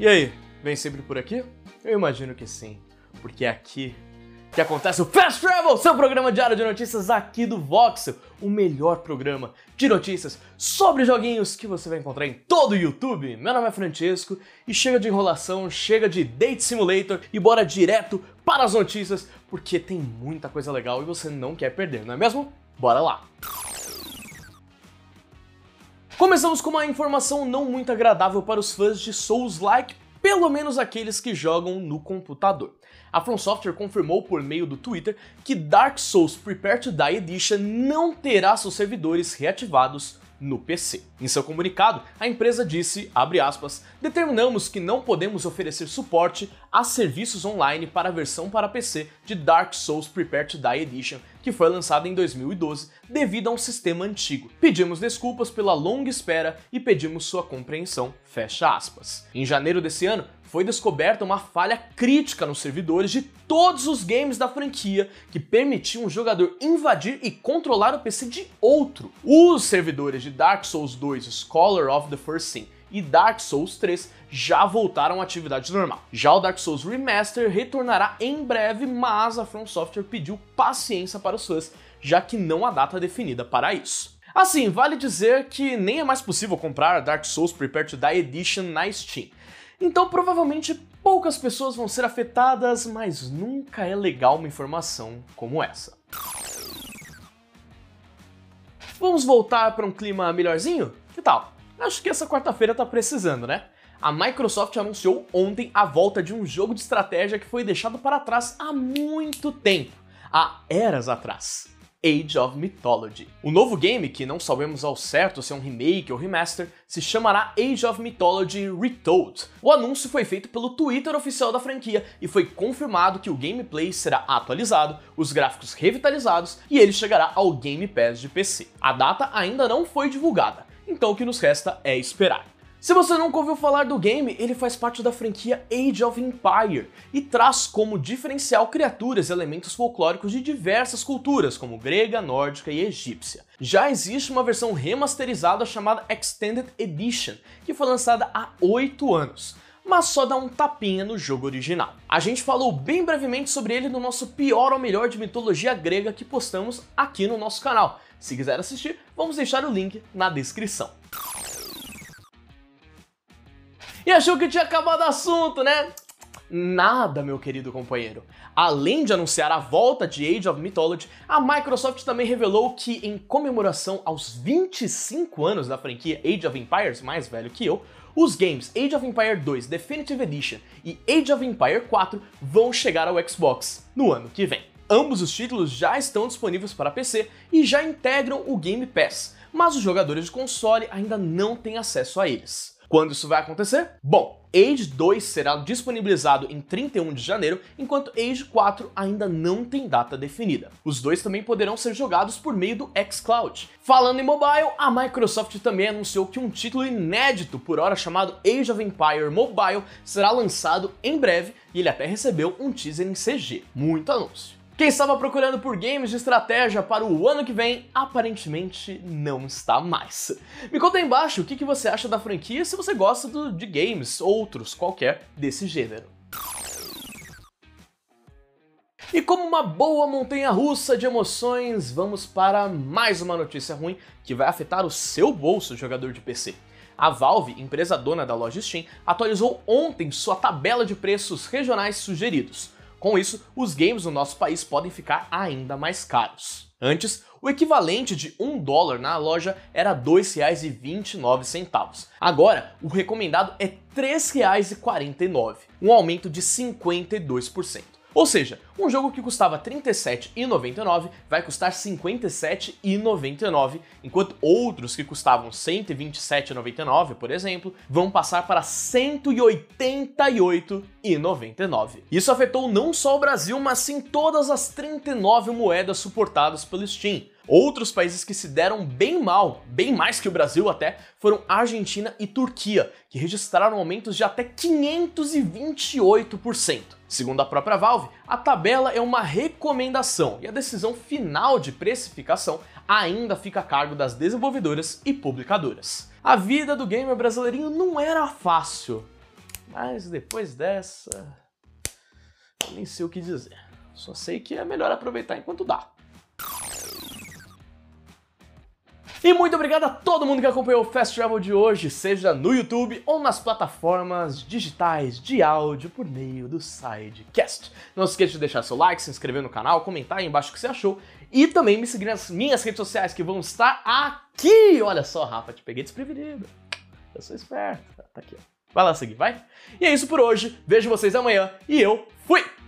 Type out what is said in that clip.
E aí, vem sempre por aqui? Eu imagino que sim, porque é aqui que acontece o Fast Travel, seu programa diário de notícias aqui do Voxel, o melhor programa de notícias sobre joguinhos que você vai encontrar em todo o YouTube. Meu nome é Francesco e chega de enrolação, chega de Date Simulator e bora direto para as notícias, porque tem muita coisa legal e você não quer perder, não é mesmo? Bora lá! Começamos com uma informação não muito agradável para os fãs de Souls-like, pelo menos aqueles que jogam no computador. A From Software confirmou por meio do Twitter que Dark Souls Prepare to Die Edition não terá seus servidores reativados no PC. Em seu comunicado, a empresa disse, aspas, determinamos que não podemos oferecer suporte a serviços online para a versão para PC de Dark Souls Prepare to Die Edition, que foi lançada em 2012 devido a um sistema antigo. Pedimos desculpas pela longa espera e pedimos sua compreensão, fecha aspas. Em janeiro desse ano, foi descoberta uma falha crítica nos servidores de todos os games da franquia que permitiam um jogador invadir e controlar o PC de outro. Os servidores de Dark Souls 2 Scholar of the First Sin e Dark Souls 3 já voltaram à atividade normal. Já o Dark Souls Remaster retornará em breve, mas a From Software pediu paciência para os fãs, já que não há data definida para isso. Assim, vale dizer que nem é mais possível comprar Dark Souls Prepare to Die Edition na Steam. Então provavelmente poucas pessoas vão ser afetadas, mas nunca é legal uma informação como essa. Vamos voltar para um clima melhorzinho? Que tal? Acho que essa quarta-feira tá precisando, né? A Microsoft anunciou ontem a volta de um jogo de estratégia que foi deixado para trás há muito tempo, há eras atrás. Age of Mythology. O novo game, que não sabemos ao certo se é um remake ou remaster, se chamará Age of Mythology Retold. O anúncio foi feito pelo Twitter oficial da franquia e foi confirmado que o gameplay será atualizado, os gráficos revitalizados e ele chegará ao Game Pass de PC. A data ainda não foi divulgada, então o que nos resta é esperar. Se você nunca ouviu falar do game, ele faz parte da franquia Age of Empire e traz como diferencial criaturas e elementos folclóricos de diversas culturas, como grega, nórdica e egípcia. Já existe uma versão remasterizada chamada Extended Edition, que foi lançada há 8 anos mas só dá um tapinha no jogo original. A gente falou bem brevemente sobre ele no nosso pior ou melhor de mitologia grega que postamos aqui no nosso canal. Se quiser assistir, vamos deixar o link na descrição. E achou que tinha acabado o assunto, né? Nada, meu querido companheiro. Além de anunciar a volta de Age of Mythology, a Microsoft também revelou que, em comemoração aos 25 anos da franquia Age of Empires, mais velho que eu, os games Age of Empire 2 Definitive Edition e Age of Empire 4 vão chegar ao Xbox no ano que vem. Ambos os títulos já estão disponíveis para PC e já integram o Game Pass, mas os jogadores de console ainda não têm acesso a eles. Quando isso vai acontecer? Bom, Age 2 será disponibilizado em 31 de janeiro, enquanto Age 4 ainda não tem data definida. Os dois também poderão ser jogados por meio do xCloud. Falando em mobile, a Microsoft também anunciou que um título inédito por hora chamado Age of Empire Mobile será lançado em breve e ele até recebeu um teaser em CG. Muito anúncio. Quem estava procurando por games de estratégia para o ano que vem, aparentemente não está mais. Me conta aí embaixo o que, você acha da franquia se você gosta do, de games, outros, qualquer desse gênero. E como uma boa montanha russa de emoções, vamos para mais uma notícia ruim que vai afetar o seu bolso, jogador de PC. A Valve, empresa dona da loja Steam, atualizou ontem sua tabela de preços regionais sugeridos. Com isso, os games no nosso país podem ficar ainda mais caros. Antes, o equivalente de um dólar na loja era R$ 2,29. Agora, o recomendado é R$ 3,49, um aumento de 52%. Ou seja, um jogo que custava R$ 37,99 vai custar R$ 57,99, enquanto outros que custavam R$ 127,99, por exemplo, vão passar para R$ 188,99. Isso afetou não só o Brasil, mas sim todas as 39 moedas suportadas pelo Steam. Outros países que se deram bem mal, bem mais que o Brasil até, foram Argentina e Turquia, que registraram aumentos de até 528%. Segundo a própria Valve, a tabela é uma recomendação e a decisão final de precificação ainda fica a cargo das desenvolvedoras e publicadoras. A vida do gamer brasileirinho não era fácil. Mas depois dessa. Nem sei o que dizer. Só sei que é melhor aproveitar enquanto dá. E muito obrigado a todo mundo que acompanhou o Fast Travel de hoje, seja no YouTube ou nas plataformas digitais de áudio por meio do Sidecast. Não se esqueça de deixar seu like, se inscrever no canal, comentar aí embaixo o que você achou e também me seguir nas minhas redes sociais que vão estar aqui. Olha só, Rafa, te peguei desprevenido. Eu sou esperto. Tá aqui, ó. Vai lá seguir, vai. E é isso por hoje. Vejo vocês amanhã e eu fui!